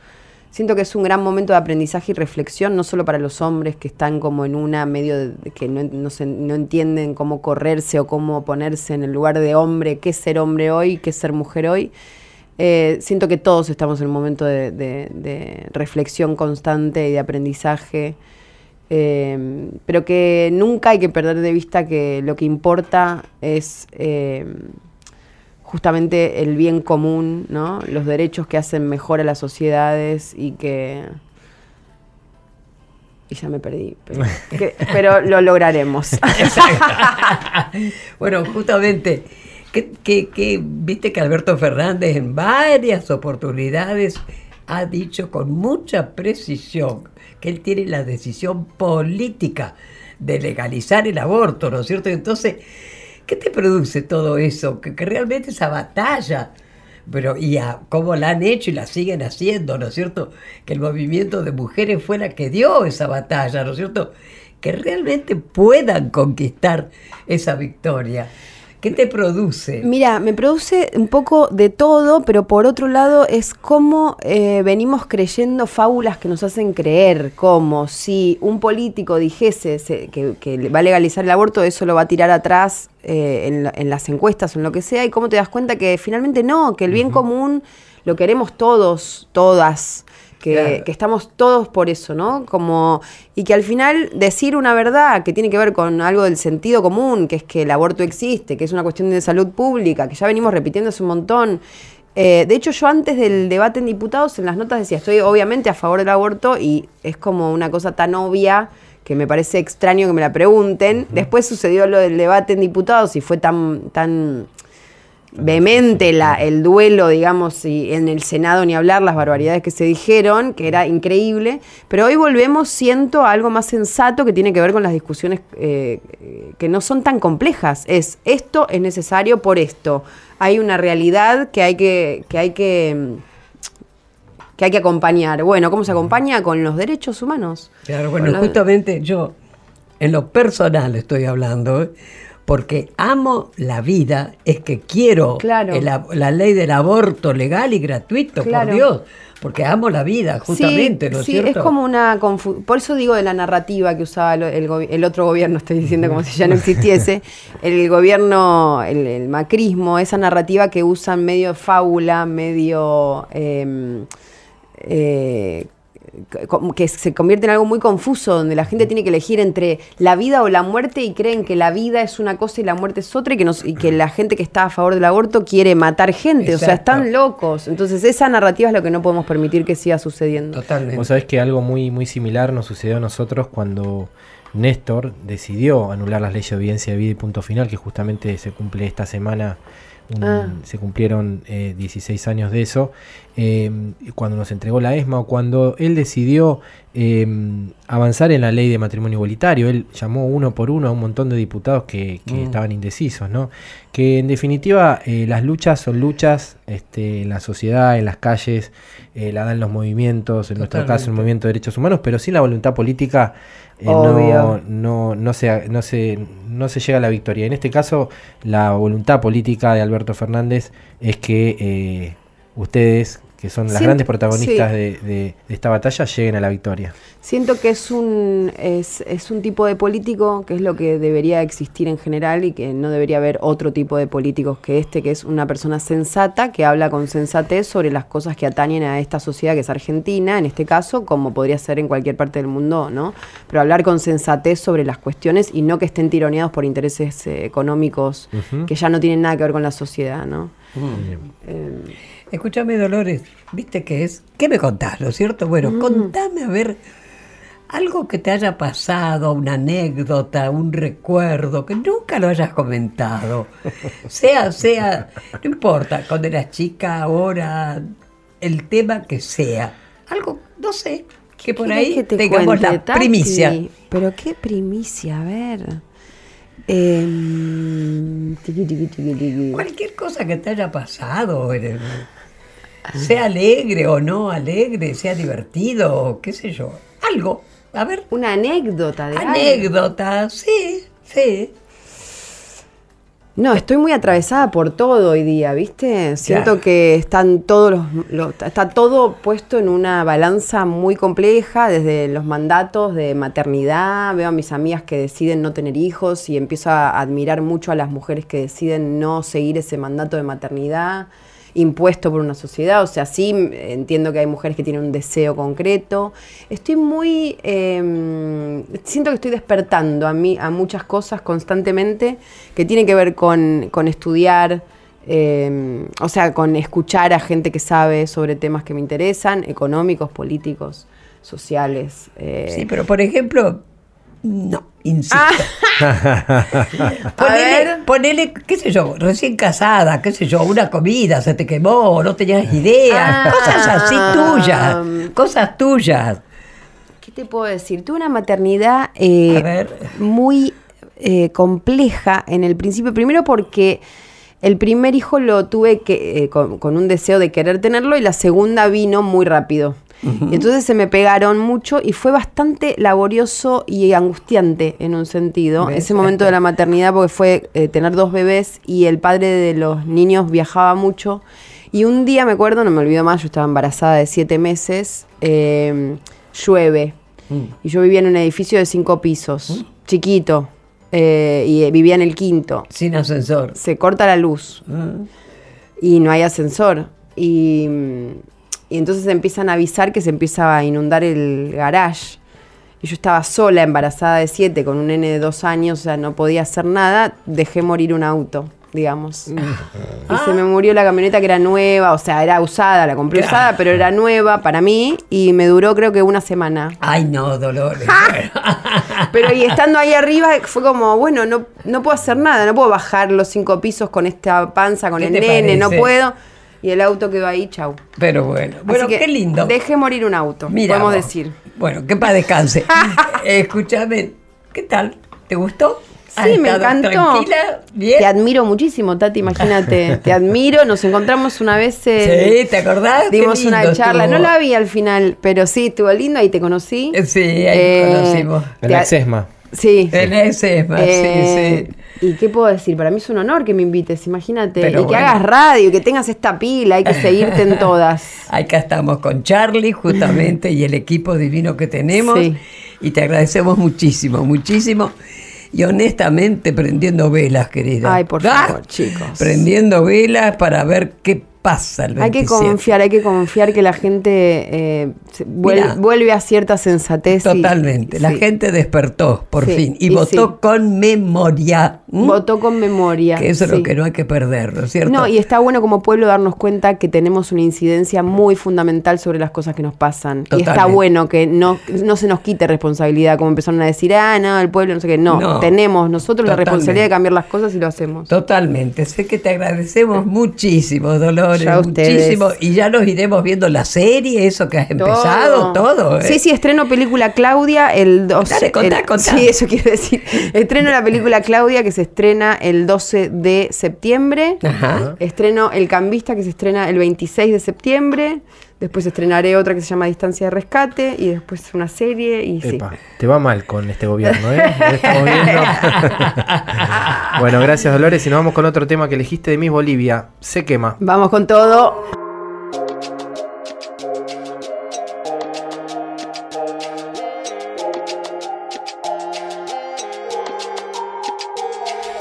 Siento que es un gran momento de aprendizaje y reflexión, no solo para los hombres que están como en una medio de, que no, no, entienden cómo correrse o cómo ponerse en el lugar de hombre, qué ser hombre hoy, qué ser mujer hoy. Eh, siento que todos estamos en un momento de, reflexión constante y de aprendizaje, eh, pero que nunca hay que perder de vista que lo que importa es eh, justamente el bien común, ¿no? Los derechos que hacen mejor a las sociedades y que... Y ya me perdí, pero, lo lograremos. bueno, justamente, que, viste que Alberto Fernández en varias oportunidades ha dicho con mucha precisión que él tiene la decisión política de legalizar el aborto, ¿no es cierto? Entonces, ¿Qué te produce todo eso? Que, realmente esa batalla, pero y a cómo la han hecho y la siguen haciendo, ¿no es cierto? Que el movimiento de mujeres fue la que dio esa batalla, ¿no es cierto? Que realmente puedan conquistar esa victoria. ¿Qué te produce? Mira, me produce un poco de todo, pero por otro lado es como eh, venimos creyendo fábulas que nos hacen creer, como si un político dijese que, va a legalizar el aborto, eso lo va a tirar atrás eh, en, las encuestas o en lo que sea, y cómo te das cuenta que finalmente no, que el bien común lo queremos todos, todas que, estamos todos por eso, ¿no? Como, y que al final decir una verdad que tiene que ver con algo del sentido común, que es que el aborto existe, que es una cuestión de salud pública, que ya venimos repitiendo hace un montón. Eh, de hecho, yo antes del debate en diputados, en las notas decía, estoy obviamente a favor del aborto y es como una cosa tan obvia que me parece extraño que me la pregunten. Después sucedió lo del debate en diputados y fue tan, tan vehemente la, el duelo, digamos, y en el Senado ni hablar las barbaridades que se dijeron, que era increíble, pero hoy volvemos, siento, a algo más sensato que tiene que ver con las discusiones eh, que no son tan complejas. Es esto es necesario por esto. Hay una realidad que hay que, que hay que que hay que acompañar. Bueno, ¿cómo se acompaña? Con los derechos humanos. Claro, bueno, justamente yo, en lo personal estoy hablando, ¿eh? Porque amo la vida, es que quiero la, ley del aborto legal y gratuito, por Dios. Porque amo la vida, justamente, ¿no es sí, es como una Por eso digo de la narrativa que usaba el, otro gobierno, estoy diciendo como si ya no existiese, el gobierno, el, macrismo, esa narrativa que usan medio fábula, medio. Em, eh, que se convierte en algo muy confuso, donde la gente tiene que elegir entre la vida o la muerte y creen que la vida es una cosa y la muerte es otra y que, nos, y que la gente que está a favor del aborto quiere matar gente, o sea, están locos. Entonces esa narrativa es lo que no podemos permitir que siga sucediendo. Totalmente. Vos sabés que algo muy, muy similar nos sucedió a nosotros cuando Néstor decidió anular las leyes de obediencia de vida y punto final, que justamente se cumple esta semana Ah. se cumplieron 16 eh, años de eso, em, cuando nos entregó la ESMA o cuando él decidió em, avanzar en la ley de matrimonio igualitario. Él llamó uno por uno a un montón de diputados que, mm. estaban indecisos, ¿no? Que en definitiva eh, las luchas son luchas este, en la sociedad, en las calles, eh, la dan los movimientos, en nuestro caso el movimiento de derechos humanos, pero sin la voluntad política eh, no, no, no, se, no, se, no se llega a la victoria. En este caso, la voluntad política de Alberto Fernández es que eh, ustedes que son las grandes protagonistas de, esta batalla, lleguen a la victoria. Siento que es un, es, un tipo de político que es lo que debería existir en general y que no debería haber otro tipo de políticos que este, que es una persona sensata que habla con sensatez sobre las cosas que atañen a esta sociedad que es Argentina, en este caso, como podría ser en cualquier parte del mundo, ¿no? Pero hablar con sensatez sobre las cuestiones y no que estén tironeados por intereses eh, económicos que ya no tienen nada que ver con la sociedad, ¿no? Escúchame, Dolores, ¿viste qué es? ¿Qué me contás, no es cierto? Bueno, mm. contame a ver algo que te haya pasado, una anécdota, un recuerdo, que nunca lo hayas comentado. Sea, sea, no importa, cuando eras chica, ahora, el tema que sea. Algo, no sé, que por ahí tengamos la primicia. Pero qué primicia, a ver. Eh, Cualquier cosa que te haya pasado sea alegre o no alegre, sea divertido, qué sé yo, algo. A ver. Una anécdota de Anécdota, sí, sí. No, estoy muy atravesada por todo hoy día, ¿viste? Siento que están todos los, está todo puesto en una balanza muy compleja, desde los mandatos de maternidad, veo a mis amigas que deciden no tener hijos y empiezo a admirar mucho a las mujeres que deciden no seguir ese mandato de maternidad impuesto por una sociedad. O sea, sí entiendo que hay mujeres que tienen un deseo concreto. Estoy muy. Em, siento que estoy despertando a, mí, a muchas cosas constantemente que tienen que ver con, estudiar. Em, o sea, con escuchar a gente que sabe sobre temas que me interesan, económicos, políticos, sociales. Eh. Sí, pero por ejemplo, no, insisto. Ah. ponele, qué sé yo, recién casada, qué sé yo, una comida, se te quemó, no tenías idea. Ah. cosas así tuyas, cosas tuyas. ¿Qué te puedo decir? Tuve una maternidad eh, muy eh, compleja en el principio, primero porque... El primer hijo lo tuve que, eh, con, un deseo de querer tenerlo y la segunda vino muy rápido. Entonces se me pegaron mucho y fue bastante laborioso y angustiante en un sentido. Ese momento de la maternidad, porque fue eh, tener dos bebés y el padre de los niños viajaba mucho. Y un día me acuerdo, no me olvido más, yo estaba embarazada de siete meses, em, llueve. Mm. Y yo vivía en un edificio de cinco pisos, mm. chiquito, eh, y vivía en el quinto. Sin ascensor. Se corta la luz. Ah. Y no hay ascensor. Y y entonces empiezan a avisar que se empieza a inundar el garage. Y yo estaba sola, embarazada de siete, con un nene de dos años, o sea, no podía hacer nada. Dejé morir un auto, digamos. y se me murió la camioneta que era nueva, o sea, era usada, la compré usada, pero era nueva para mí y me duró creo que una semana. Ay, no, Dolores. pero y estando ahí arriba fue como, bueno, no, no puedo hacer nada, no puedo bajar los cinco pisos con esta panza, con el nene, no puedo y el auto quedó ahí, chau. Pero bueno, bueno, qué lindo. Deje morir un auto, podemos decir. Bueno, que para descanse. Escúchame, ¿qué tal? ¿Te gustó? Sí, me encantó. Tranquila, bien. Te admiro muchísimo, Tati, imagínate. te admiro. Nos encontramos una vez. sí, ¿te acordás? Dimos una charla. No la vi al final, pero sí, estuvo lindo. Ahí te conocí. Sí, ahí eh, conocimos. En la Sesma. Sí. En ese, sí, eh, sí. ¿Y qué puedo decir? Para mí es un honor que me invites, imagínate. y que hagas radio, que tengas esta pila, hay que seguirte en todas. Acá estamos con Charlie, justamente, y el equipo divino que tenemos. Y te agradecemos muchísimo, muchísimo. Y honestamente, prendiendo velas, querida. Ay, por favor, ¡Ah! chicos. Prendiendo velas para ver qué pasa el 27. Hay que confiar, hay que confiar que la gente eh, vuelve, a cierta sensatez. Totalmente. la gente despertó, por fin, y, votó con memoria. Votó con memoria. Que eso es lo que no hay que perder, ¿no es cierto? No, y está bueno como pueblo darnos cuenta que tenemos una incidencia muy fundamental sobre las cosas que nos pasan. Y está bueno que no, no se nos quite responsabilidad, como empezaron a decir, ah, no, el pueblo, no sé qué. No, tenemos nosotros la responsabilidad de cambiar las cosas y lo hacemos. Totalmente. Sé que te agradecemos muchísimo, Muchísimo. Y ya nos iremos viendo la serie, eso que has empezado, todo. ¿eh? Sí, sí, estreno película Claudia el 12. Sí, eso quiero decir. Estreno la película Claudia que se estrena el 12 de septiembre. Ajá. Estreno El Cambista que se estrena el 26 de septiembre. Después estrenaré otra que se llama Distancia de Rescate y después una serie y sí. Te va mal con este gobierno, ¿eh? Estamos viendo. bueno, gracias Dolores y nos vamos con otro tema que elegiste de Miss Bolivia. Se quema. Vamos con todo.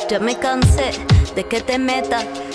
Ya me cansé de que te metas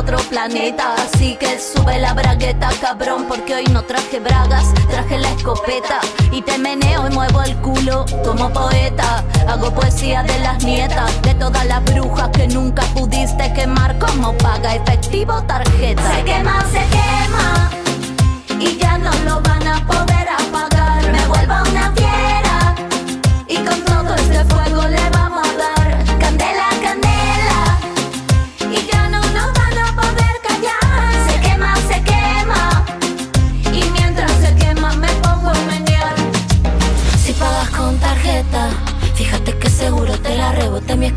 otro planeta. Así que sube la bragueta, cabrón, porque hoy no traje bragas, traje la escopeta y te meneo y muevo el culo poeta. Hago poesía de las nietas, de todas las brujas que nunca pudiste quemar como paga efectivo tarjeta. Se quema, se quema y ya no lo van a poder apagar. Me vuelvo una fiera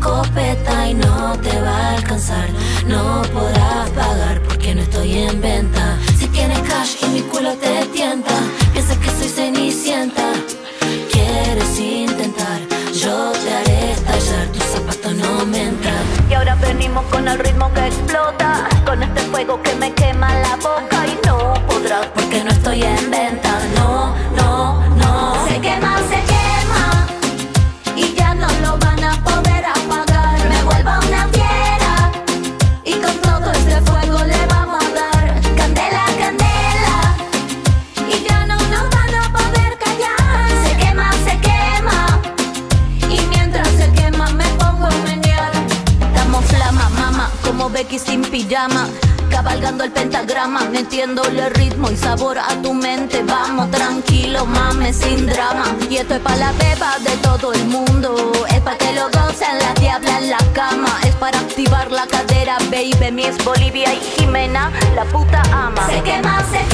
carpeta y no te va a alcanzar. No podrás pagar porque no estoy en venta. Si tienes cash y mi culo te tienta, piensas que soy cenicienta. Quieres intentar, yo te haré estallar, tus zapatos no me. Y ahora venimos con el ritmo que explota, con este fuego que me quema la boca y no podrás porque no estoy en venta. No, no. Pijama. Cabalgando el pentagrama, metiéndole ritmo y sabor a tu mente. Vamos tranquilo, mames, sin drama. Y esto es para la beba de todo el mundo. Es para que lo gocen la diabla en la cama. Es para activar la cadera, baby. Mi es Bolivia y Jimena, la puta ama. Se quema, se quema.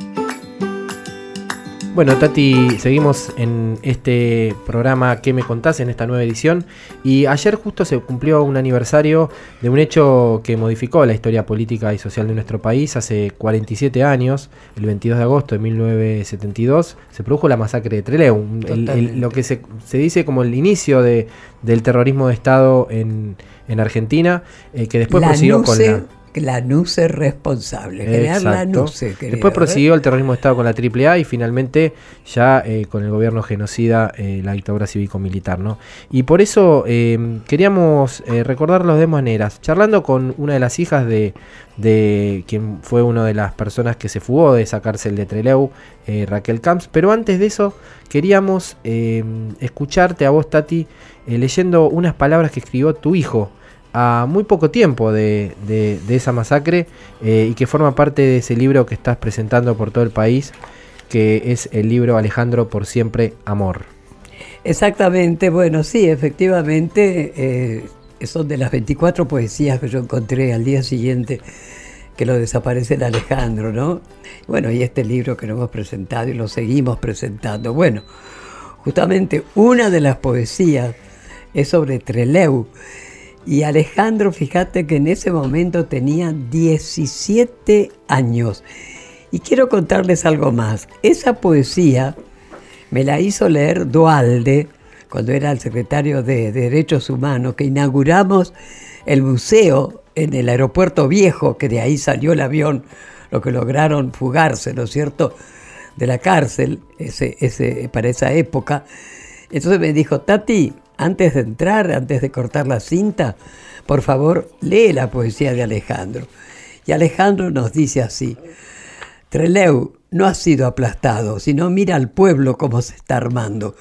Bueno, Tati, seguimos en este programa ¿Qué me contás? en esta nueva edición. Y ayer justo se cumplió un aniversario de un hecho que modificó la historia política y social de nuestro país. Hace 47 años, el 22 de agosto de 1972, se produjo la masacre de Trelew. el- el- lo que se, se dice como el inicio de, del terrorismo de Estado en, en Argentina, eh, que después prosiguió con la... la NUCE responsable, generar la Exacto. NUCE. querido, Después ¿eh? prosiguió el terrorismo de Estado con la AAA y finalmente ya eh, con el gobierno genocida, eh, la dictadura cívico-militar. ¿no? Y por eso eh, queríamos eh, recordarlos de maneras, charlando con una de las hijas de, de quien fue una de las personas que se fugó de esa cárcel de Trelew, eh, Raquel Camps. Pero antes de eso queríamos eh, escucharte a vos, Tati, eh, leyendo unas palabras que escribió tu hijo a muy poco tiempo de, de- esa masacre eh, y que forma parte de ese libro que estás presentando por todo el país, que es el libro Alejandro por siempre amor. Exactamente, bueno, sí, efectivamente, eh, son de las 24 poesías que yo encontré al día siguiente que lo desaparece Alejandro, ¿no? Bueno, y este libro que lo hemos presentado y lo seguimos presentando. Bueno, justamente una de las poesías es sobre Treleu. Y Alejandro, fíjate que en ese momento tenía 17 años. Y quiero contarles algo más. Esa poesía me la hizo leer Dualde cuando era el secretario de Derechos Humanos, que inauguramos el museo en el aeropuerto viejo, que de ahí salió el avión, lo que lograron fugarse, ¿no es cierto?, de la cárcel ese, ese, para esa época. Entonces me dijo, Tati, antes de entrar, antes de cortar la cinta, por favor, lee la poesía de Alejandro. Y Alejandro nos dice así, Treleu no ha sido aplastado, sino mira al pueblo cómo se está armando.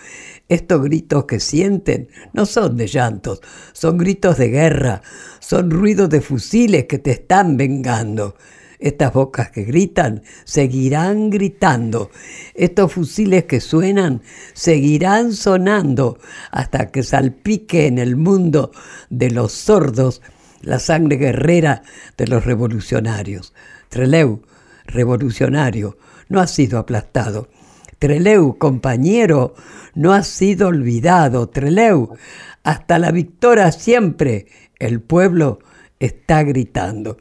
Estos gritos que sienten no son de llantos, son gritos de guerra, son ruidos de fusiles que te están vengando. Estas bocas que gritan seguirán gritando. Estos fusiles que suenan seguirán sonando hasta que salpique en el mundo de los sordos la sangre guerrera de los revolucionarios. Treleu, revolucionario, no ha sido aplastado. Treleu, compañero, no ha sido olvidado. Treleu, hasta la victoria siempre, el pueblo está gritando.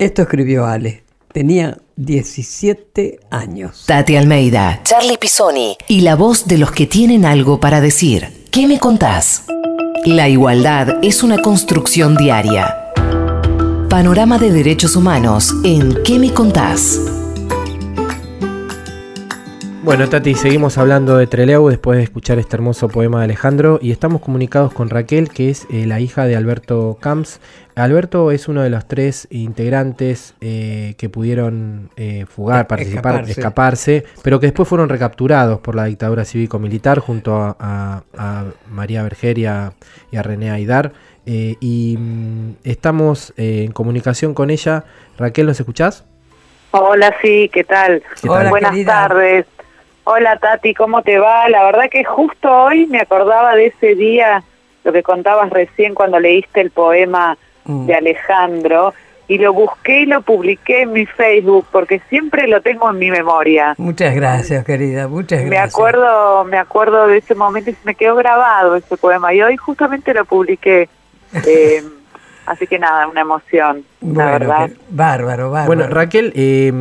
Esto escribió Ale. Tenía 17 años. Tati Almeida, Charlie Pisoni y la voz de los que tienen algo para decir. ¿Qué me contás? La igualdad es una construcción diaria. Panorama de Derechos Humanos en ¿Qué me contás? Bueno, Tati, seguimos hablando de Treleu después de escuchar este hermoso poema de Alejandro y estamos comunicados con Raquel, que es eh, la hija de Alberto Camps. Alberto es uno de los tres integrantes eh, que pudieron eh, fugar, participar, escaparse. pero que después fueron recapturados por la dictadura cívico-militar junto a, María Berger y a, René Aidar. y mm, estamos en comunicación con ella. Raquel, ¿nos escuchás? Hola, sí, ¿qué tal? Buenas tardes. Hola Tati, ¿cómo te va? La verdad que justo hoy me acordaba de ese día, lo que contabas recién cuando leíste el poema mm. de Alejandro, y lo busqué y lo publiqué en mi Facebook porque siempre lo tengo en mi memoria. Muchas gracias, querida, muchas gracias. Me acuerdo, me acuerdo de ese momento y se me quedó grabado ese poema y hoy justamente lo publiqué. Eh, así que nada, una emoción, la verdad. bárbaro, bárbaro. Bueno, Raquel, eh,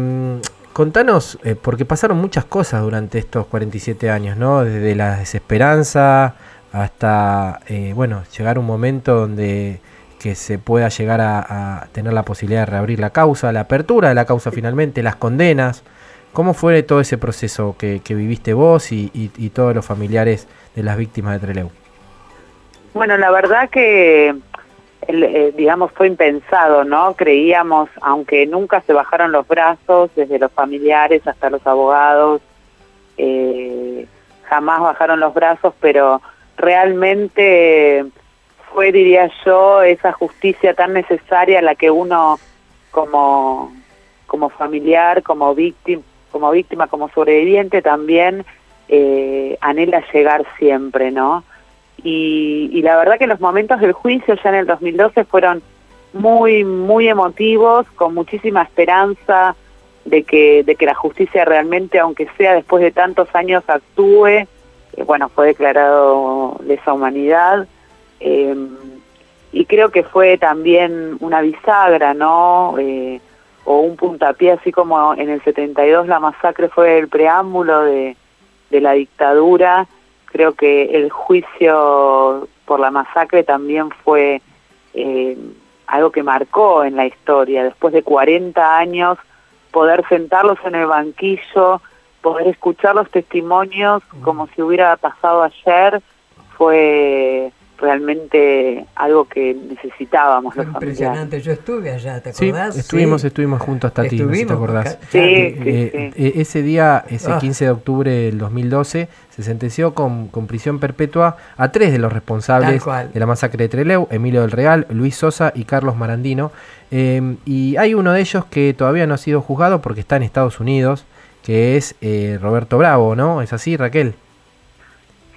contanos, eh, porque pasaron muchas cosas durante estos 47 años, ¿no? Desde la desesperanza hasta, eh, bueno, llegar un momento donde que se pueda llegar a, tener la posibilidad de reabrir la causa, la apertura de la causa finalmente, las condenas. ¿Cómo fue todo ese proceso que, viviste vos y, y, todos los familiares de las víctimas de Treleu? Bueno, la verdad que eh, digamos, fue impensado, ¿no? Creíamos, aunque nunca se bajaron los brazos, desde los familiares hasta los abogados, eh, jamás bajaron los brazos, pero realmente fue, diría yo, esa justicia tan necesaria la que uno como, como familiar, como víctima, como víctima, como sobreviviente también eh, anhela llegar siempre, ¿no? y, la verdad que los momentos del juicio ya en el 2012 fueron muy, muy emotivos, con muchísima esperanza de que, de que la justicia realmente, aunque sea después de tantos años, actúe. Eh, bueno, fue declarado lesa humanidad. Eh, y creo que fue también una bisagra, ¿no? Eh, o un puntapié, así como en el 72 la masacre fue el preámbulo de, de la dictadura Creo que el juicio por la masacre también fue eh, algo que marcó en la historia. Después de 40 años, poder sentarlos en el banquillo, poder escuchar los testimonios como si hubiera pasado ayer, fue realmente algo que necesitábamos los Impresionante, yo estuve allá, ¿te acordás? Sí, estuvimos, estuvimos juntos hasta ti, ¿te acordás? Sí, eh, eh, ese día, ese 15 ah. de octubre del 2012, se sentenció con, con prisión perpetua a tres de los responsables de la masacre de Treleu, Emilio del Real, Luis Sosa y Carlos Marandino. Em, y hay uno de ellos que todavía no ha sido juzgado porque está en Estados Unidos, que es eh, Roberto Bravo, ¿no? ¿Es así, Raquel?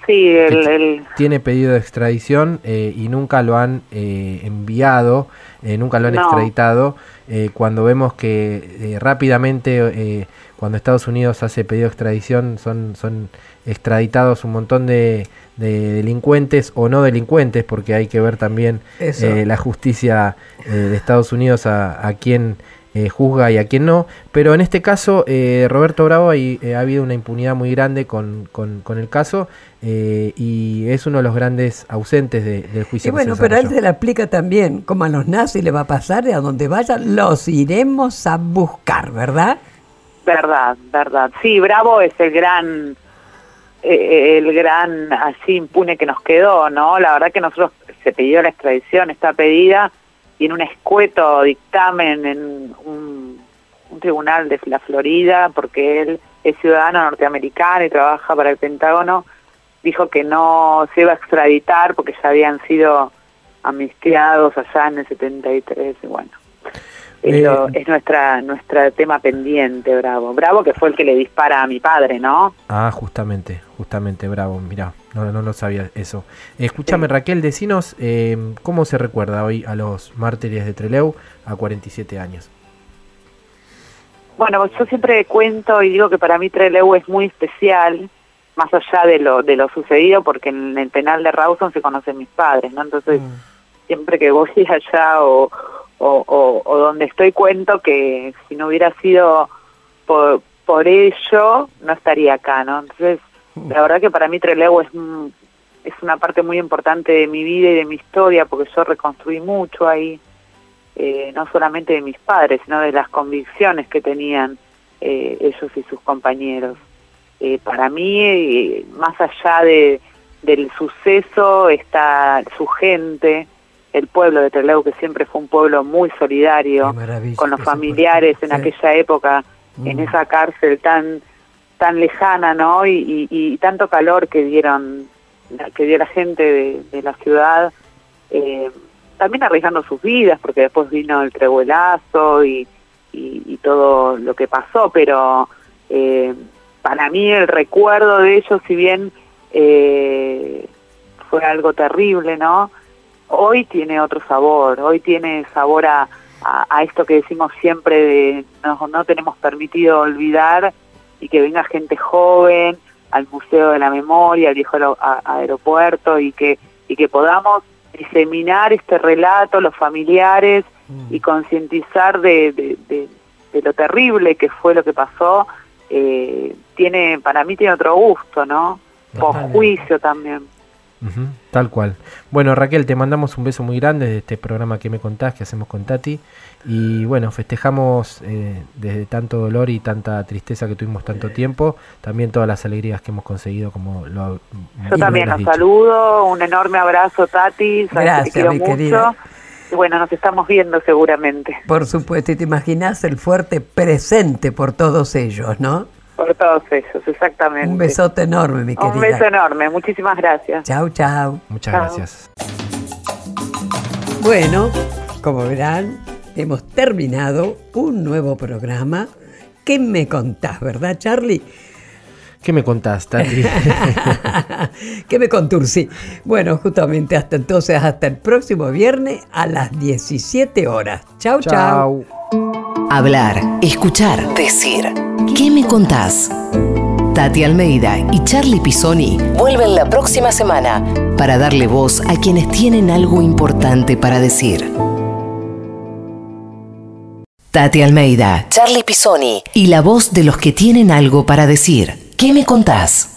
Sí, el, tiene pedido de extradición eh, y nunca lo han eh, enviado, eh, nunca lo han extraditado. cuando vemos que rápidamente, cuando Estados Unidos hace pedido de extradición, son, son extraditados un montón de, delincuentes o no delincuentes, porque hay que ver también la justicia de Estados Unidos a, a quién eh, juzga y a quien no, pero en este caso eh, Roberto Bravo hay, eh, ha habido una impunidad muy grande con, con, el caso y es uno de los grandes ausentes del juicio. Y bueno, pero a él se le aplica también, como a los nazis le va a pasar, a donde vayan los iremos a buscar, ¿verdad? Verdad, verdad. Sí, Bravo es el gran el gran así impune que nos quedó, ¿no? La verdad que nosotros se pidió la extradición, está pedida, y en un escueto dictamen en un, tribunal de la Florida, porque él es ciudadano norteamericano y trabaja para el Pentágono, dijo que no se iba a extraditar porque ya habían sido amnistiados allá en el 73 y bueno. Eso eh, es nuestra nuestra tema pendiente, Bravo. Bravo que fue el que le dispara a mi padre, ¿no? Ah, justamente, justamente, Bravo, mira, no, no lo sabía eso. Escúchame, Raquel, decinos eh, cómo se recuerda hoy a los mártires de Treleu a 47 años. Bueno, yo siempre cuento y digo que para mí Treleu es muy especial, más allá de lo de lo sucedido, porque en el penal de Rawson se conocen mis padres, ¿no? Entonces, mm. siempre que voy allá o o, o, donde estoy cuento que si no hubiera sido por, por ello, no estaría acá, ¿no? Entonces, la verdad que para mí Trelew es, es una parte muy importante de mi vida y de mi historia, porque yo reconstruí mucho ahí, eh, no solamente de mis padres, sino de las convicciones que tenían eh, ellos y sus compañeros. Eh, para mí, eh, más allá de, del suceso, está su gente, el pueblo de Trelew, que siempre fue un pueblo muy solidario, con los familiares en aquella época, en mm. esa cárcel tan tan lejana, ¿no? Y, tanto calor que dieron, que dio la gente de, la ciudad, eh, también arriesgando sus vidas, porque después vino el trebuelazo y, y todo lo que pasó, pero eh, para mí el recuerdo de ellos, si bien eh, fue algo terrible, ¿no? Hoy tiene otro sabor, hoy tiene sabor a, a, esto que decimos siempre de no, no tenemos permitido olvidar y que venga gente joven al Museo de la Memoria, al viejo aeropuerto y que, y que podamos diseminar este relato, los familiares y mm. concientizar de, de, de, lo terrible que fue lo que pasó eh, tiene, para mí tiene otro gusto, ¿no? Por juicio también. tal cual. Bueno, Raquel, te mandamos un beso muy grande de este programa que me contás, que hacemos con Tati. Y bueno, festejamos eh, desde tanto dolor y tanta tristeza que tuvimos tanto tiempo, también todas las alegrías que hemos conseguido, como lo Yo también los saludo, un enorme abrazo, Tati. Gracias, mi querida bueno, nos estamos viendo seguramente. Por supuesto, y te imaginas el fuerte presente por todos ellos, ¿no? Por todos ellos, exactamente. Un besote enorme, mi querida. Un beso enorme, muchísimas gracias. Chao, chao. Muchas gracias. Bueno, como verán, hemos terminado un nuevo programa. ¿Qué me contás, verdad, Charlie? ¿Qué me contás, Tati? ¿Qué me conturcí? Bueno, justamente hasta entonces, hasta el próximo viernes a las 17 horas. Chau, chau. Hablar, escuchar, decir. ¿Qué me contás? Tati Almeida y Charlie Pisoni vuelven la próxima semana para darle voz a quienes tienen algo importante para decir. Tati Almeida, Charlie Pisoni y la voz de los que tienen algo para decir. ¿Qué me contás?